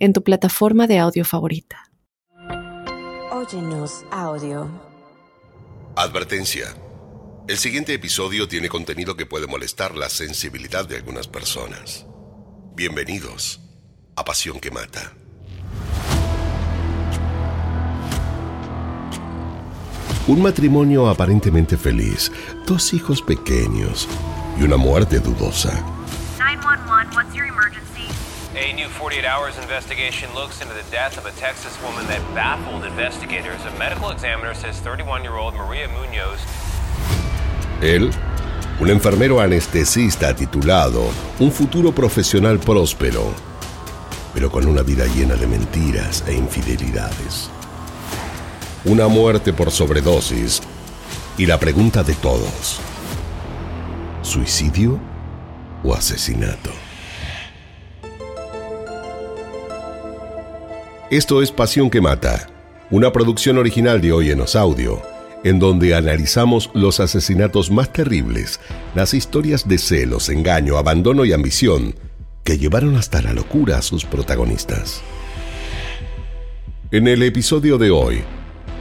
en tu plataforma de audio favorita. Óyenos audio. Advertencia. El siguiente episodio tiene contenido que puede molestar la sensibilidad de algunas personas. Bienvenidos a Pasión que Mata. Un matrimonio aparentemente feliz, dos hijos pequeños y una muerte dudosa. 911, what's your emergency? A new 48 hours investigation looks into the death of a Texas woman that baffled investigators. A medical examiner says 31 year old Maria Munoz. Él, un enfermero anestesista titulado Un futuro profesional próspero, pero con una vida llena de mentiras e infidelidades. Una muerte por sobredosis y la pregunta de todos. ¿Suicidio o asesinato? Esto es Pasión que Mata, una producción original de Hoy en Audio, en donde analizamos los asesinatos más terribles, las historias de celos, engaño, abandono y ambición que llevaron hasta la locura a sus protagonistas. En el episodio de hoy,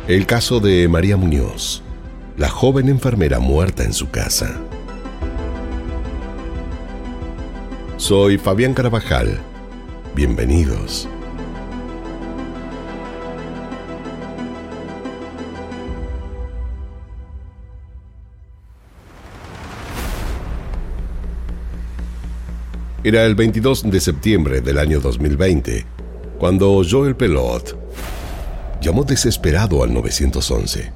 el caso de María Muñoz, la joven enfermera muerta en su casa. Soy Fabián Carabajal. Bienvenidos. Era el 22 de septiembre del año 2020, cuando Joel Pelot llamó desesperado al 911.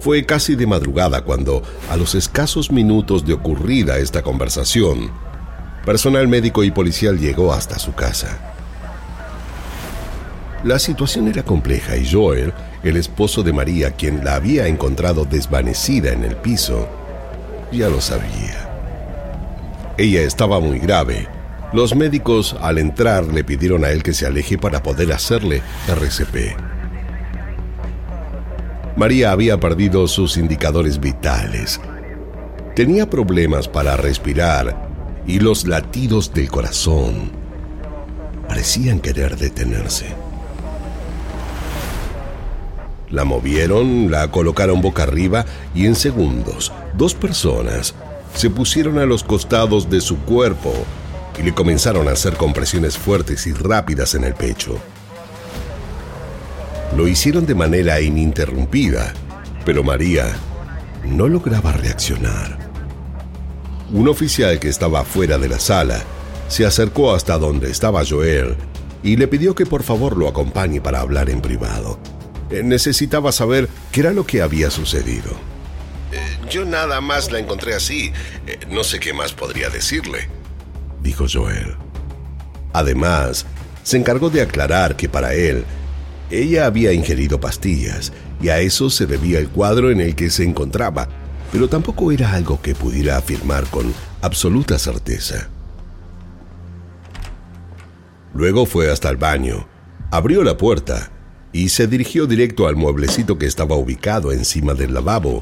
Fue casi de madrugada cuando, a los escasos minutos de ocurrida esta conversación, personal médico y policial llegó hasta su casa. La situación era compleja y Joel, el esposo de María, quien la había encontrado desvanecida en el piso, ya lo sabía. Ella estaba muy grave. Los médicos al entrar le pidieron a él que se aleje para poder hacerle RCP. María había perdido sus indicadores vitales. Tenía problemas para respirar y los latidos del corazón parecían querer detenerse. La movieron, la colocaron boca arriba y en segundos, dos personas se pusieron a los costados de su cuerpo y le comenzaron a hacer compresiones fuertes y rápidas en el pecho. Lo hicieron de manera ininterrumpida, pero María no lograba reaccionar. Un oficial que estaba fuera de la sala se acercó hasta donde estaba Joel y le pidió que por favor lo acompañe para hablar en privado. Eh, necesitaba saber qué era lo que había sucedido. Eh, yo nada más la encontré así. Eh, no sé qué más podría decirle, dijo Joel. Además, se encargó de aclarar que para él, ella había ingerido pastillas y a eso se debía el cuadro en el que se encontraba, pero tampoco era algo que pudiera afirmar con absoluta certeza. Luego fue hasta el baño, abrió la puerta y se dirigió directo al mueblecito que estaba ubicado encima del lavabo.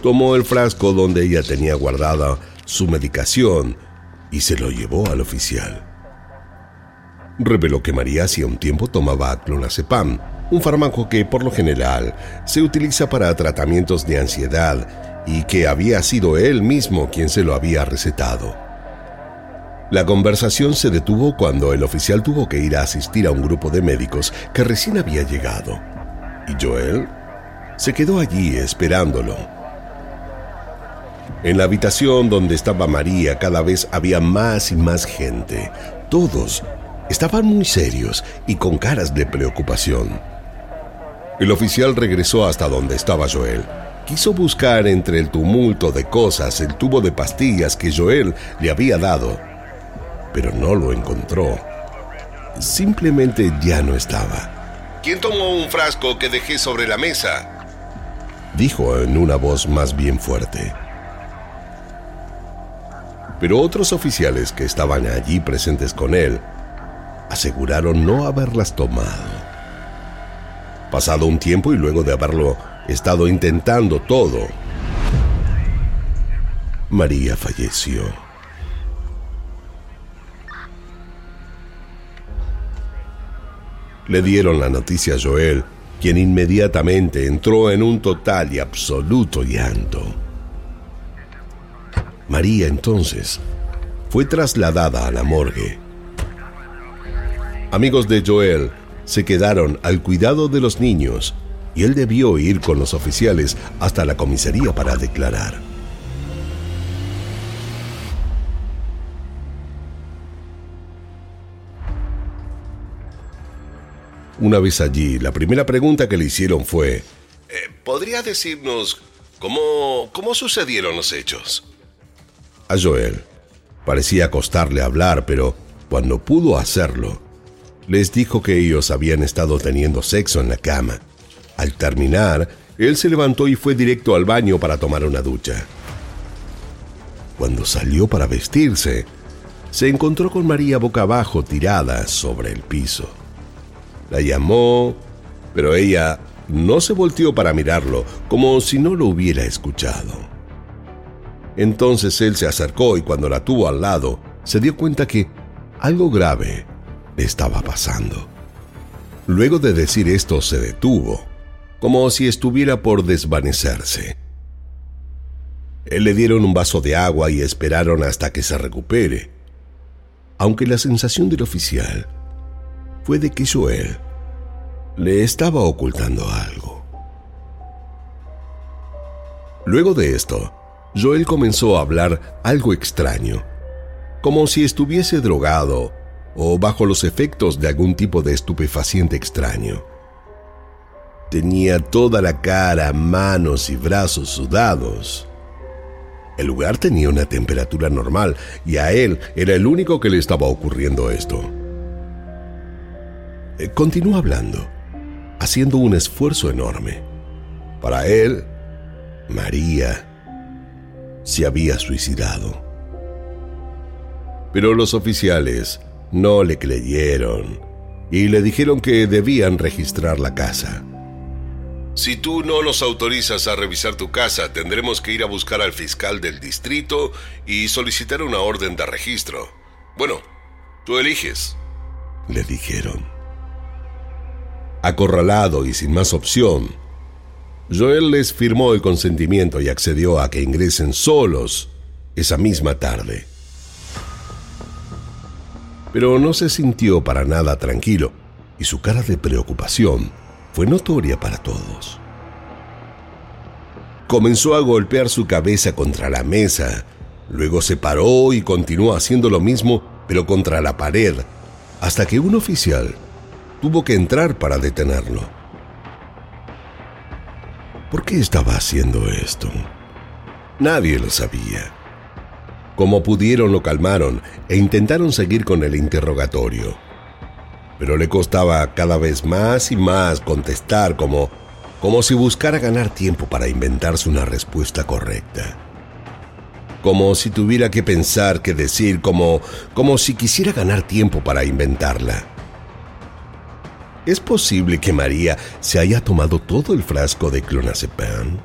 Tomó el frasco donde ella tenía guardada su medicación y se lo llevó al oficial. Reveló que María hacía un tiempo tomaba clonazepam, un fármaco que por lo general se utiliza para tratamientos de ansiedad y que había sido él mismo quien se lo había recetado. La conversación se detuvo cuando el oficial tuvo que ir a asistir a un grupo de médicos que recién había llegado. Y Joel se quedó allí esperándolo. En la habitación donde estaba María cada vez había más y más gente. Todos estaban muy serios y con caras de preocupación. El oficial regresó hasta donde estaba Joel quiso buscar entre el tumulto de cosas el tubo de pastillas que Joel le había dado, pero no lo encontró. Simplemente ya no estaba. ¿Quién tomó un frasco que dejé sobre la mesa? Dijo en una voz más bien fuerte. Pero otros oficiales que estaban allí presentes con él aseguraron no haberlas tomado. Pasado un tiempo y luego de haberlo estado intentando todo, María falleció. Le dieron la noticia a Joel, quien inmediatamente entró en un total y absoluto llanto. María entonces fue trasladada a la morgue. Amigos de Joel se quedaron al cuidado de los niños y él debió ir con los oficiales hasta la comisaría para declarar. Una vez allí, la primera pregunta que le hicieron fue, eh, ¿podría decirnos cómo, cómo sucedieron los hechos? A Joel parecía costarle hablar, pero cuando pudo hacerlo, les dijo que ellos habían estado teniendo sexo en la cama. Al terminar, él se levantó y fue directo al baño para tomar una ducha. Cuando salió para vestirse, se encontró con María boca abajo tirada sobre el piso. La llamó, pero ella no se volteó para mirarlo, como si no lo hubiera escuchado. Entonces él se acercó y cuando la tuvo al lado, se dio cuenta que algo grave estaba pasando. Luego de decir esto se detuvo, como si estuviera por desvanecerse. Él le dieron un vaso de agua y esperaron hasta que se recupere, aunque la sensación del oficial fue de que Joel le estaba ocultando algo. Luego de esto, Joel comenzó a hablar algo extraño, como si estuviese drogado o bajo los efectos de algún tipo de estupefaciente extraño. Tenía toda la cara, manos y brazos sudados. El lugar tenía una temperatura normal y a él era el único que le estaba ocurriendo esto. Eh, continuó hablando, haciendo un esfuerzo enorme. Para él, María se había suicidado. Pero los oficiales no le creyeron y le dijeron que debían registrar la casa. Si tú no nos autorizas a revisar tu casa, tendremos que ir a buscar al fiscal del distrito y solicitar una orden de registro. Bueno, tú eliges, le dijeron. Acorralado y sin más opción, Joel les firmó el consentimiento y accedió a que ingresen solos esa misma tarde pero no se sintió para nada tranquilo y su cara de preocupación fue notoria para todos. Comenzó a golpear su cabeza contra la mesa, luego se paró y continuó haciendo lo mismo, pero contra la pared, hasta que un oficial tuvo que entrar para detenerlo. ¿Por qué estaba haciendo esto? Nadie lo sabía. Como pudieron lo calmaron e intentaron seguir con el interrogatorio. Pero le costaba cada vez más y más contestar como, como si buscara ganar tiempo para inventarse una respuesta correcta. Como si tuviera que pensar qué decir, como, como si quisiera ganar tiempo para inventarla. ¿Es posible que María se haya tomado todo el frasco de clonazepam?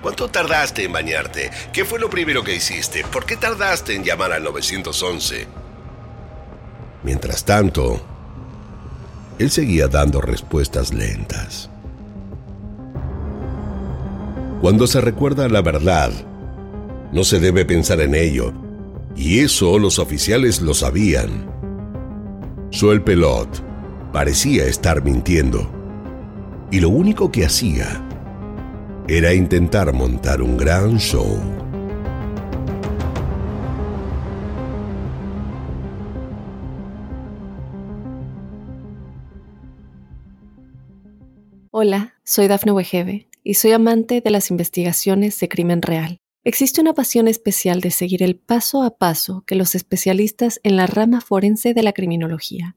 ¿Cuánto tardaste en bañarte? ¿Qué fue lo primero que hiciste? ¿Por qué tardaste en llamar al 911? Mientras tanto, él seguía dando respuestas lentas. Cuando se recuerda la verdad, no se debe pensar en ello, y eso los oficiales lo sabían. Joel Pelot parecía estar mintiendo, y lo único que hacía era intentar montar un gran show. Hola, soy Dafne Wegebe y soy amante de las investigaciones de crimen real. Existe una pasión especial de seguir el paso a paso que los especialistas en la rama forense de la criminología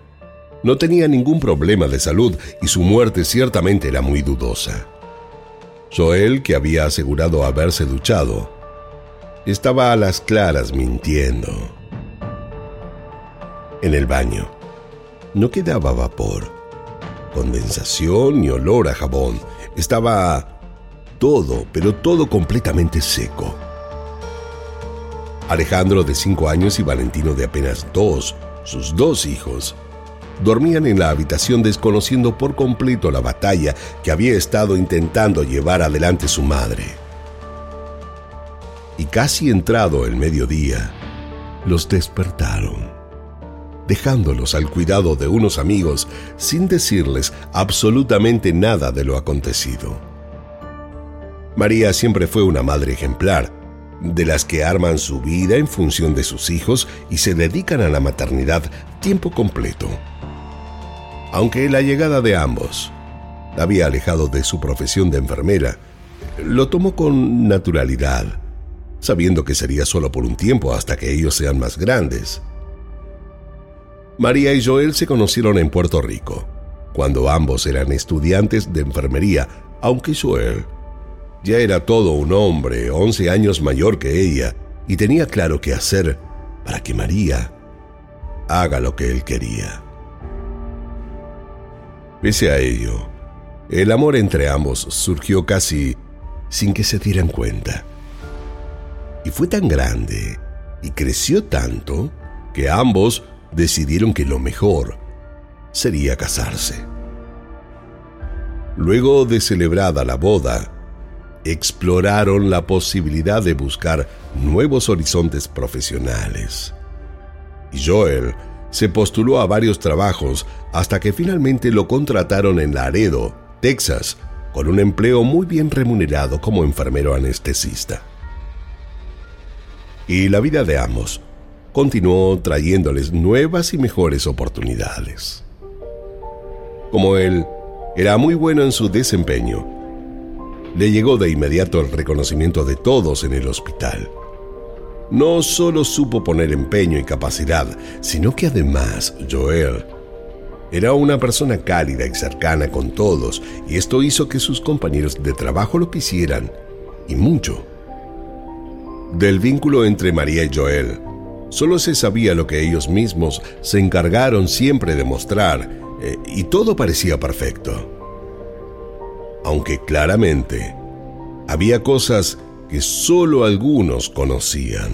No tenía ningún problema de salud y su muerte ciertamente era muy dudosa. Joel, que había asegurado haberse duchado, estaba a las claras mintiendo. En el baño no quedaba vapor, condensación ni olor a jabón. Estaba todo, pero todo completamente seco. Alejandro de cinco años y Valentino de apenas dos, sus dos hijos, dormían en la habitación desconociendo por completo la batalla que había estado intentando llevar adelante su madre. Y casi entrado el mediodía, los despertaron, dejándolos al cuidado de unos amigos sin decirles absolutamente nada de lo acontecido. María siempre fue una madre ejemplar, de las que arman su vida en función de sus hijos y se dedican a la maternidad tiempo completo. Aunque la llegada de ambos la había alejado de su profesión de enfermera, lo tomó con naturalidad, sabiendo que sería solo por un tiempo hasta que ellos sean más grandes. María y Joel se conocieron en Puerto Rico, cuando ambos eran estudiantes de enfermería, aunque Joel ya era todo un hombre, 11 años mayor que ella, y tenía claro qué hacer para que María haga lo que él quería. Pese a ello, el amor entre ambos surgió casi sin que se dieran cuenta. Y fue tan grande y creció tanto que ambos decidieron que lo mejor sería casarse. Luego de celebrada la boda, exploraron la posibilidad de buscar nuevos horizontes profesionales. Y Joel se postuló a varios trabajos hasta que finalmente lo contrataron en Laredo, Texas, con un empleo muy bien remunerado como enfermero anestesista. Y la vida de ambos continuó trayéndoles nuevas y mejores oportunidades. Como él era muy bueno en su desempeño, le llegó de inmediato el reconocimiento de todos en el hospital. No solo supo poner empeño y capacidad, sino que además Joel era una persona cálida y cercana con todos, y esto hizo que sus compañeros de trabajo lo quisieran, y mucho. Del vínculo entre María y Joel, solo se sabía lo que ellos mismos se encargaron siempre de mostrar, eh, y todo parecía perfecto aunque claramente había cosas que solo algunos conocían.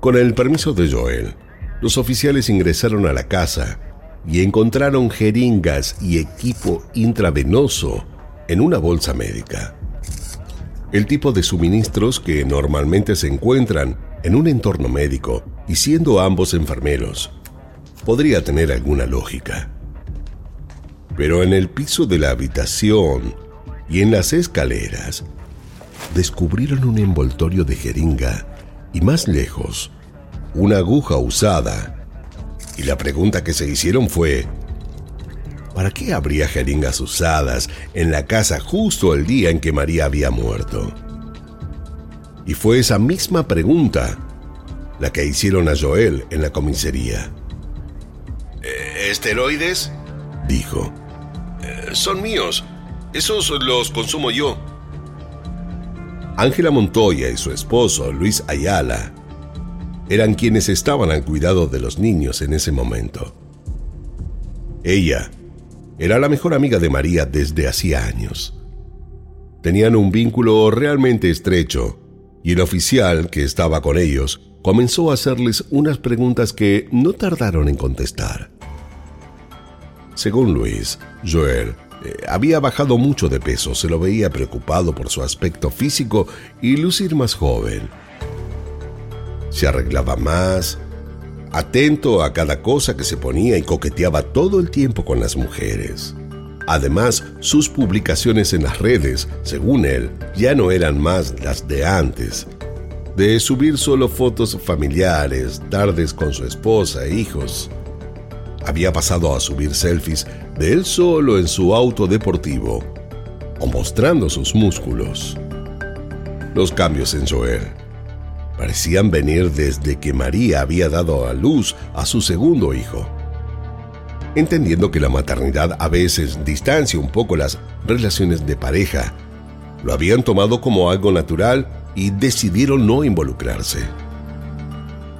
Con el permiso de Joel, los oficiales ingresaron a la casa y encontraron jeringas y equipo intravenoso en una bolsa médica. El tipo de suministros que normalmente se encuentran en un entorno médico y siendo ambos enfermeros podría tener alguna lógica pero en el piso de la habitación y en las escaleras descubrieron un envoltorio de jeringa y más lejos, una aguja usada. Y la pregunta que se hicieron fue, ¿para qué habría jeringas usadas en la casa justo el día en que María había muerto? Y fue esa misma pregunta la que hicieron a Joel en la comisaría. ¿E-, ¿Esteroides? dijo son míos. Esos los consumo yo. Ángela Montoya y su esposo, Luis Ayala, eran quienes estaban al cuidado de los niños en ese momento. Ella era la mejor amiga de María desde hacía años. Tenían un vínculo realmente estrecho y el oficial que estaba con ellos comenzó a hacerles unas preguntas que no tardaron en contestar. Según Luis, Joel había bajado mucho de peso, se lo veía preocupado por su aspecto físico y lucir más joven. Se arreglaba más, atento a cada cosa que se ponía y coqueteaba todo el tiempo con las mujeres. Además, sus publicaciones en las redes, según él, ya no eran más las de antes, de subir solo fotos familiares, tardes con su esposa e hijos. Había pasado a subir selfies de él solo en su auto deportivo o mostrando sus músculos. Los cambios en Joel parecían venir desde que María había dado a luz a su segundo hijo entendiendo que la maternidad a veces distancia un poco las relaciones de pareja. Lo habían tomado como algo natural y decidieron no involucrarse.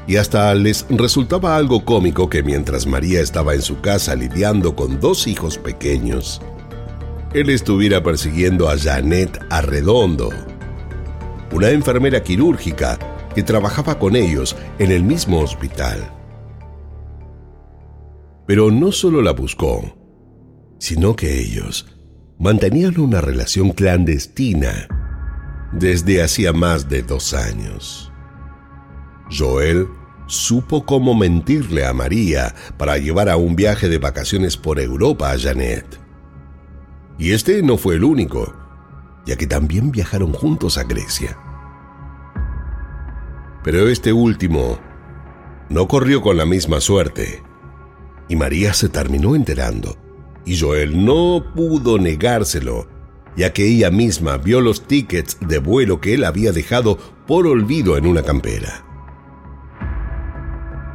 Y hasta les resultaba algo cómico que mientras María estaba en su casa lidiando con dos hijos pequeños, él estuviera persiguiendo a Janet Arredondo, una enfermera quirúrgica que trabajaba con ellos en el mismo hospital. Pero no solo la buscó, sino que ellos mantenían una relación clandestina desde hacía más de dos años. Joel supo cómo mentirle a María para llevar a un viaje de vacaciones por Europa a Janet. Y este no fue el único, ya que también viajaron juntos a Grecia. Pero este último no corrió con la misma suerte y María se terminó enterando, y Joel no pudo negárselo, ya que ella misma vio los tickets de vuelo que él había dejado por olvido en una campera.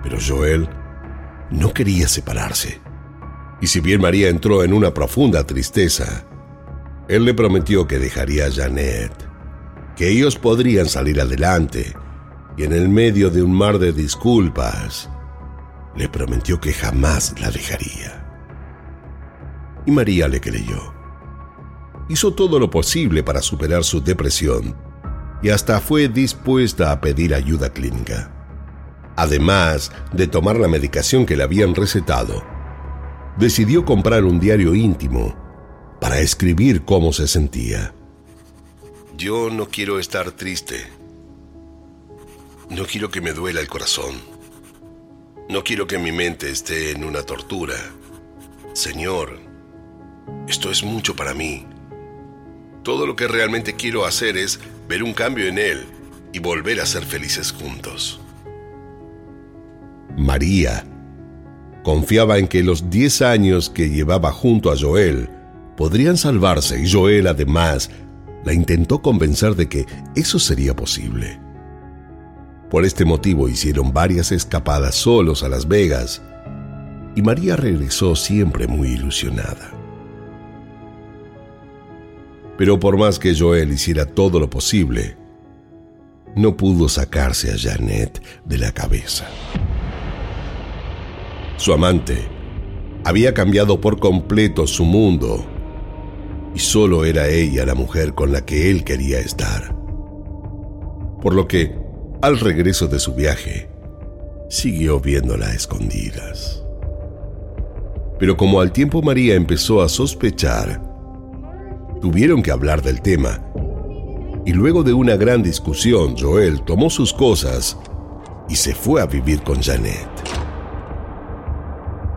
Pero Joel no quería separarse, y si bien María entró en una profunda tristeza, él le prometió que dejaría a Janet, que ellos podrían salir adelante, y en el medio de un mar de disculpas, le prometió que jamás la dejaría. Y María le creyó. Hizo todo lo posible para superar su depresión y hasta fue dispuesta a pedir ayuda clínica. Además de tomar la medicación que le habían recetado, decidió comprar un diario íntimo para escribir cómo se sentía. Yo no quiero estar triste. No quiero que me duela el corazón. No quiero que mi mente esté en una tortura. Señor, esto es mucho para mí. Todo lo que realmente quiero hacer es ver un cambio en él y volver a ser felices juntos. María confiaba en que los 10 años que llevaba junto a Joel podrían salvarse y Joel además la intentó convencer de que eso sería posible. Por este motivo hicieron varias escapadas solos a Las Vegas y María regresó siempre muy ilusionada. Pero por más que Joel hiciera todo lo posible, no pudo sacarse a Janet de la cabeza. Su amante había cambiado por completo su mundo y solo era ella la mujer con la que él quería estar. Por lo que al regreso de su viaje, siguió viéndola a escondidas. Pero como al tiempo María empezó a sospechar, tuvieron que hablar del tema. Y luego de una gran discusión, Joel tomó sus cosas y se fue a vivir con Janet.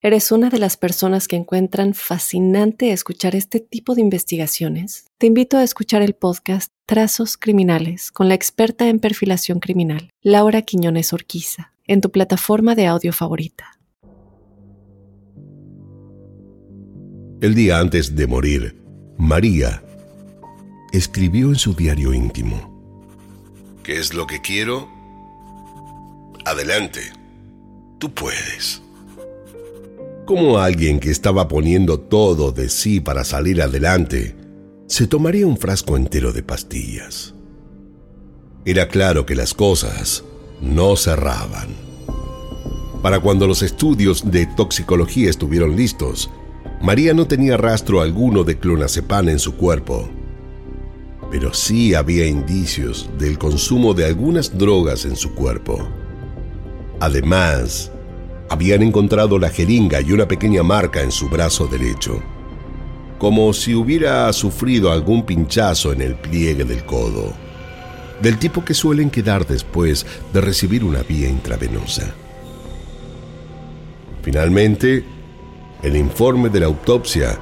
eres una de las personas que encuentran fascinante escuchar este tipo de investigaciones, te invito a escuchar el podcast Trazos Criminales con la experta en perfilación criminal, Laura Quiñones Orquiza en tu plataforma de audio favorita. El día antes de morir, María escribió en su diario íntimo. ¿Qué es lo que quiero? Adelante. Tú puedes. ¿Cómo alguien que estaba poniendo todo de sí para salir adelante se tomaría un frasco entero de pastillas? Era claro que las cosas no cerraban. Para cuando los estudios de toxicología estuvieron listos, María no tenía rastro alguno de clonazepam en su cuerpo, pero sí había indicios del consumo de algunas drogas en su cuerpo. Además, habían encontrado la jeringa y una pequeña marca en su brazo derecho, como si hubiera sufrido algún pinchazo en el pliegue del codo, del tipo que suelen quedar después de recibir una vía intravenosa. Finalmente, el informe de la autopsia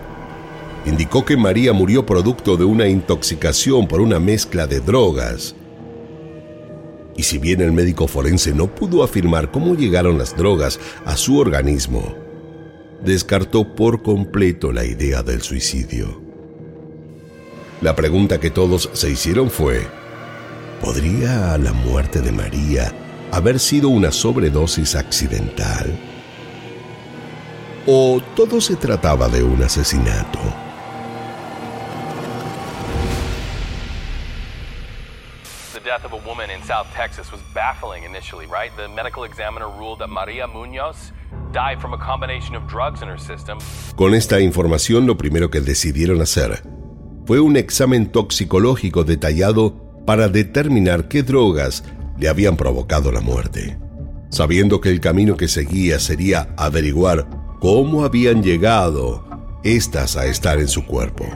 indicó que María murió producto de una intoxicación por una mezcla de drogas y si bien el médico forense no pudo afirmar cómo llegaron las drogas a su organismo, descartó por completo la idea del suicidio. La pregunta que todos se hicieron fue, ¿podría la muerte de María haber sido una sobredosis accidental? ¿O todo se trataba de un asesinato? Death of a woman in South Texas was baffling initially, right? The medical examiner ruled that Maria Munoz died from a combination of drugs in her system. Con esta información, lo primero que decidieron hacer fue un examen toxicológico detallado para determinar qué drogas le habían provocado la muerte, sabiendo que el camino que seguía sería averiguar cómo habían llegado estas a estar en su cuerpo.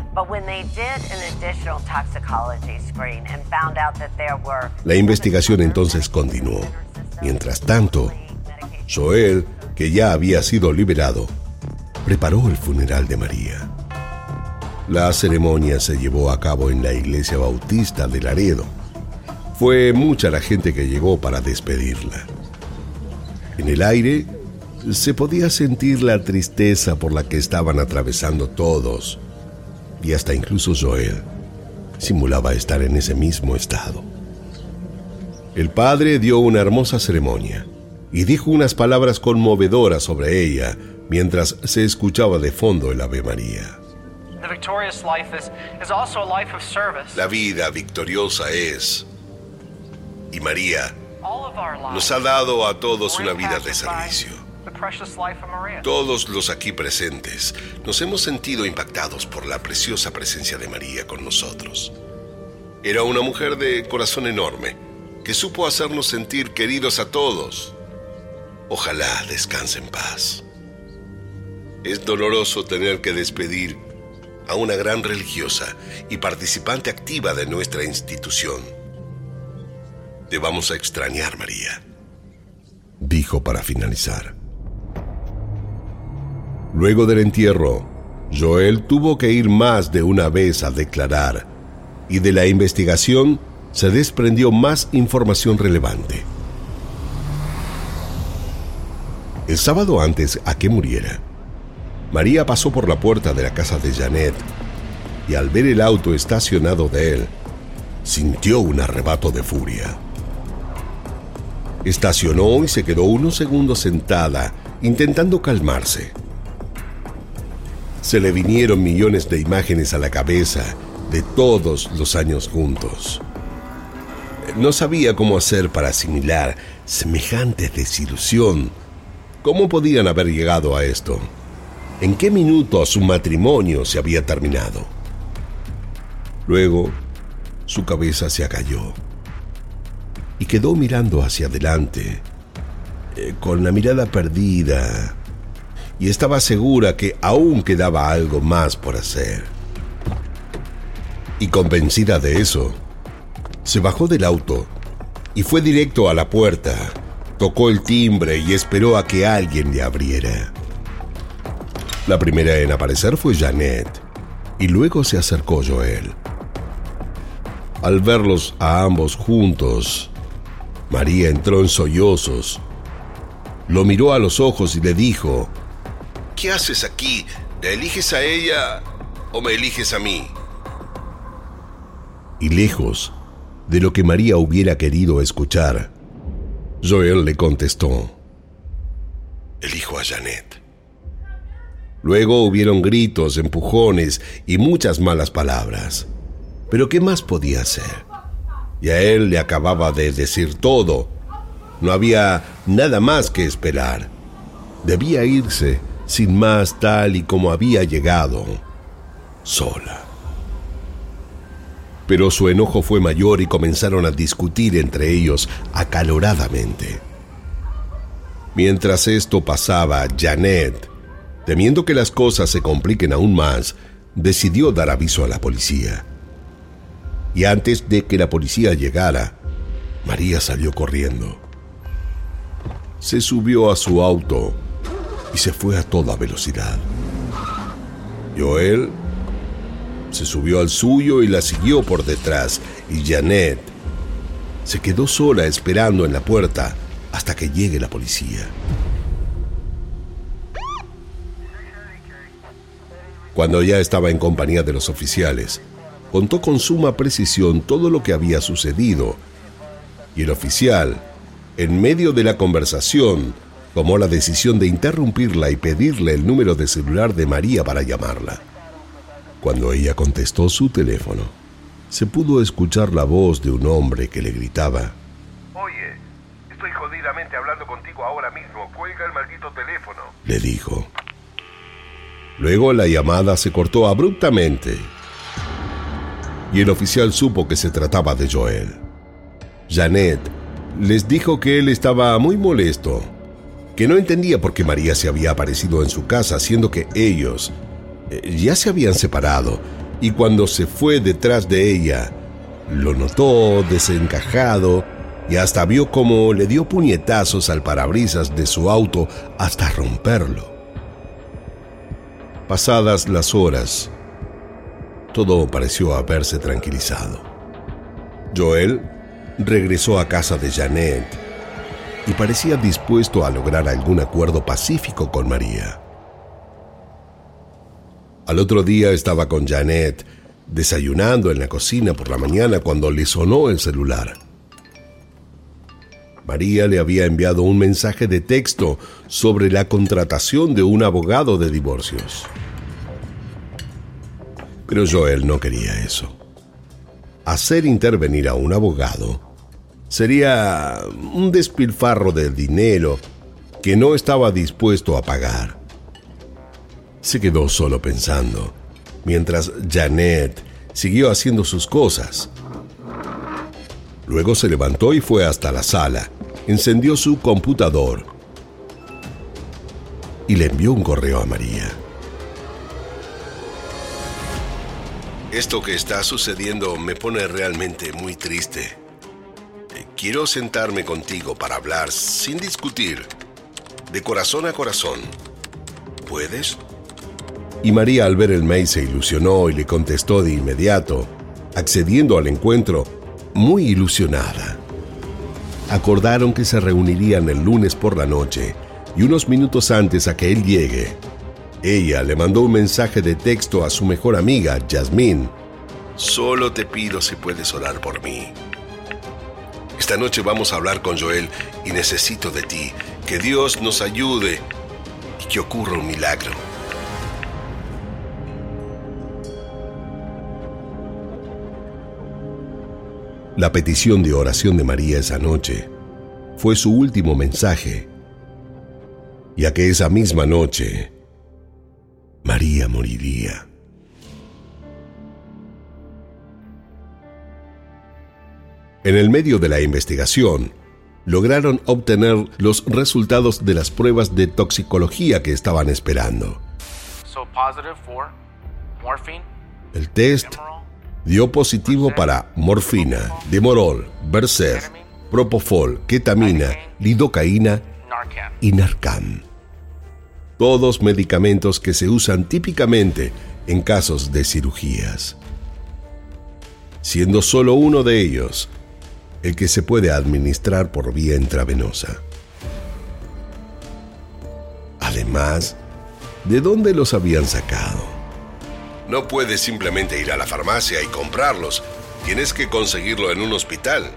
La investigación entonces continuó. Mientras tanto, Joel, que ya había sido liberado, preparó el funeral de María. La ceremonia se llevó a cabo en la iglesia bautista de Laredo. Fue mucha la gente que llegó para despedirla. En el aire se podía sentir la tristeza por la que estaban atravesando todos, y hasta incluso Joel simulaba estar en ese mismo estado. El padre dio una hermosa ceremonia y dijo unas palabras conmovedoras sobre ella mientras se escuchaba de fondo el Ave María. La vida victoriosa es, y María nos ha dado a todos una vida de servicio. Todos los aquí presentes nos hemos sentido impactados por la preciosa presencia de María con nosotros. Era una mujer de corazón enorme que supo hacernos sentir queridos a todos. Ojalá descanse en paz. Es doloroso tener que despedir a una gran religiosa y participante activa de nuestra institución. Te vamos a extrañar, María, dijo para finalizar. Luego del entierro, Joel tuvo que ir más de una vez a declarar y de la investigación se desprendió más información relevante. El sábado antes a que muriera, María pasó por la puerta de la casa de Janet y al ver el auto estacionado de él, sintió un arrebato de furia. Estacionó y se quedó unos segundos sentada, intentando calmarse se le vinieron millones de imágenes a la cabeza de todos los años juntos. No sabía cómo hacer para asimilar semejante desilusión. ¿Cómo podían haber llegado a esto? ¿En qué minuto su matrimonio se había terminado? Luego, su cabeza se acalló y quedó mirando hacia adelante, eh, con la mirada perdida, y estaba segura que aún quedaba algo más por hacer. Y convencida de eso, se bajó del auto y fue directo a la puerta, tocó el timbre y esperó a que alguien le abriera. La primera en aparecer fue Janet y luego se acercó Joel. Al verlos a ambos juntos, María entró en sollozos, lo miró a los ojos y le dijo, ¿Qué haces aquí? ¿La eliges a ella o me eliges a mí? Y lejos de lo que María hubiera querido escuchar, Joel le contestó, elijo a Janet. Luego hubieron gritos, empujones y muchas malas palabras. Pero ¿qué más podía hacer? Y a él le acababa de decir todo. No había nada más que esperar. Debía irse sin más tal y como había llegado, sola. Pero su enojo fue mayor y comenzaron a discutir entre ellos acaloradamente. Mientras esto pasaba, Janet Temiendo que las cosas se compliquen aún más, decidió dar aviso a la policía. Y antes de que la policía llegara, María salió corriendo. Se subió a su auto y se fue a toda velocidad. Joel se subió al suyo y la siguió por detrás y Janet se quedó sola esperando en la puerta hasta que llegue la policía. Cuando ya estaba en compañía de los oficiales, contó con suma precisión todo lo que había sucedido, y el oficial, en medio de la conversación, tomó la decisión de interrumpirla y pedirle el número de celular de María para llamarla. Cuando ella contestó su teléfono, se pudo escuchar la voz de un hombre que le gritaba. Oye, estoy jodidamente hablando contigo ahora mismo. Cuelga el maldito teléfono. Le dijo. Luego la llamada se cortó abruptamente y el oficial supo que se trataba de Joel. Janet les dijo que él estaba muy molesto, que no entendía por qué María se había aparecido en su casa, siendo que ellos eh, ya se habían separado, y cuando se fue detrás de ella, lo notó desencajado y hasta vio cómo le dio puñetazos al parabrisas de su auto hasta romperlo. Pasadas las horas, todo pareció haberse tranquilizado. Joel regresó a casa de Janet y parecía dispuesto a lograr algún acuerdo pacífico con María. Al otro día estaba con Janet desayunando en la cocina por la mañana cuando le sonó el celular. María le había enviado un mensaje de texto sobre la contratación de un abogado de divorcios. Pero Joel no quería eso. Hacer intervenir a un abogado sería un despilfarro de dinero que no estaba dispuesto a pagar. Se quedó solo pensando, mientras Janet siguió haciendo sus cosas. Luego se levantó y fue hasta la sala, encendió su computador y le envió un correo a María. Esto que está sucediendo me pone realmente muy triste. Quiero sentarme contigo para hablar sin discutir, de corazón a corazón. ¿Puedes? Y María al ver el mail se ilusionó y le contestó de inmediato, accediendo al encuentro muy ilusionada. Acordaron que se reunirían el lunes por la noche y unos minutos antes a que él llegue, ella le mandó un mensaje de texto a su mejor amiga, Jasmine. Solo te pido si puedes orar por mí. Esta noche vamos a hablar con Joel y necesito de ti. Que Dios nos ayude y que ocurra un milagro. La petición de oración de María esa noche fue su último mensaje, ya que esa misma noche María moriría. En el medio de la investigación, lograron obtener los resultados de las pruebas de toxicología que estaban esperando. El test dio positivo para morfina, demorol, Berset, propofol, ketamina, lidocaína y narcan. Todos medicamentos que se usan típicamente en casos de cirugías, siendo solo uno de ellos el que se puede administrar por vía intravenosa. Además, ¿de dónde los habían sacado? No puedes simplemente ir a la farmacia y comprarlos. Tienes que conseguirlo en un hospital,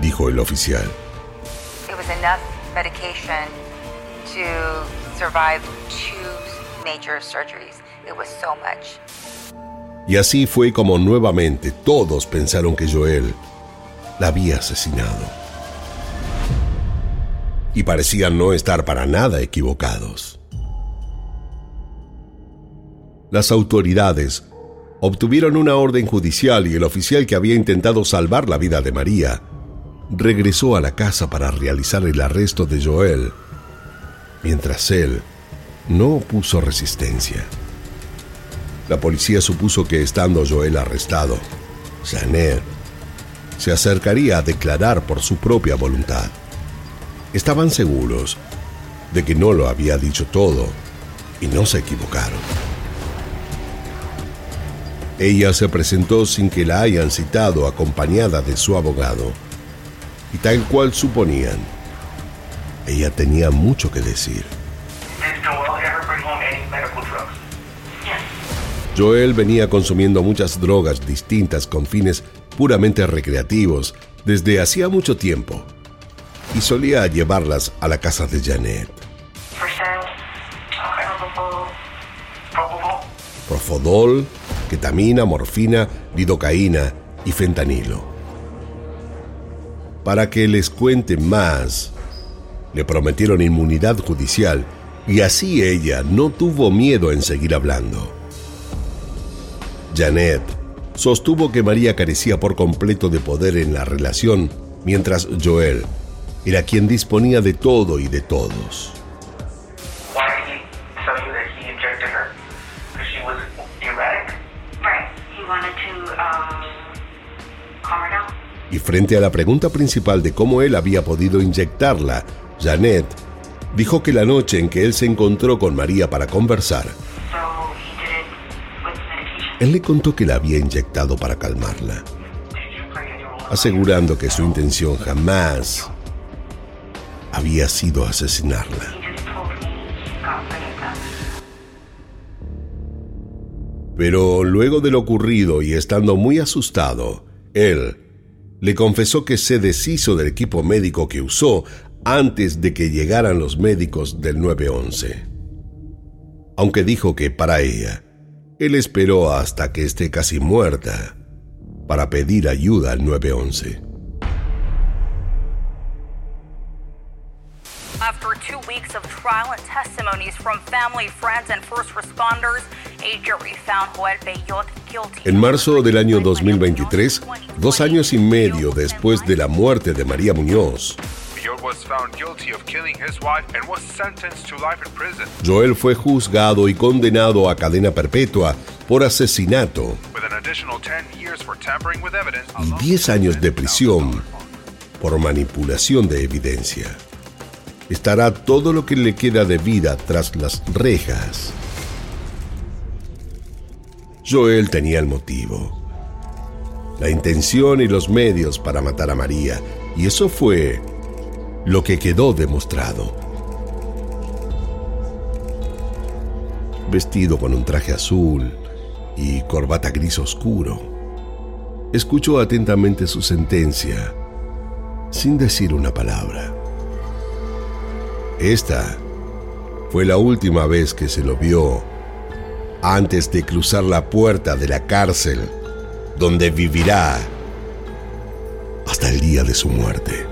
dijo el oficial. Y así fue como nuevamente todos pensaron que Joel la había asesinado. Y parecían no estar para nada equivocados. Las autoridades obtuvieron una orden judicial y el oficial que había intentado salvar la vida de María regresó a la casa para realizar el arresto de Joel, mientras él no opuso resistencia. La policía supuso que estando Joel arrestado, Janet se acercaría a declarar por su propia voluntad. Estaban seguros de que no lo había dicho todo y no se equivocaron. Ella se presentó sin que la hayan citado acompañada de su abogado. Y tal cual suponían, ella tenía mucho que decir. Joel venía consumiendo muchas drogas distintas con fines puramente recreativos desde hacía mucho tiempo y solía llevarlas a la casa de Janet. Profodol, ketamina, morfina, lidocaína y fentanilo. Para que les cuente más, le prometieron inmunidad judicial y así ella no tuvo miedo en seguir hablando. Janet sostuvo que María carecía por completo de poder en la relación, mientras Joel era quien disponía de todo y de todos. Y frente a la pregunta principal de cómo él había podido inyectarla, Janet dijo que la noche en que él se encontró con María para conversar, él le contó que la había inyectado para calmarla, asegurando que su intención jamás había sido asesinarla. Pero luego de lo ocurrido y estando muy asustado, él le confesó que se deshizo del equipo médico que usó antes de que llegaran los médicos del 911. Aunque dijo que para ella, él esperó hasta que esté casi muerta para pedir ayuda al 911. En marzo del año 2023, dos años y medio después de la muerte de María Muñoz, Joel fue juzgado y condenado a cadena perpetua por asesinato. Y 10 años de prisión por manipulación de evidencia. Estará todo lo que le queda de vida tras las rejas. Joel tenía el motivo, la intención y los medios para matar a María, y eso fue lo que quedó demostrado. Vestido con un traje azul y corbata gris oscuro, escuchó atentamente su sentencia sin decir una palabra. Esta fue la última vez que se lo vio antes de cruzar la puerta de la cárcel donde vivirá hasta el día de su muerte.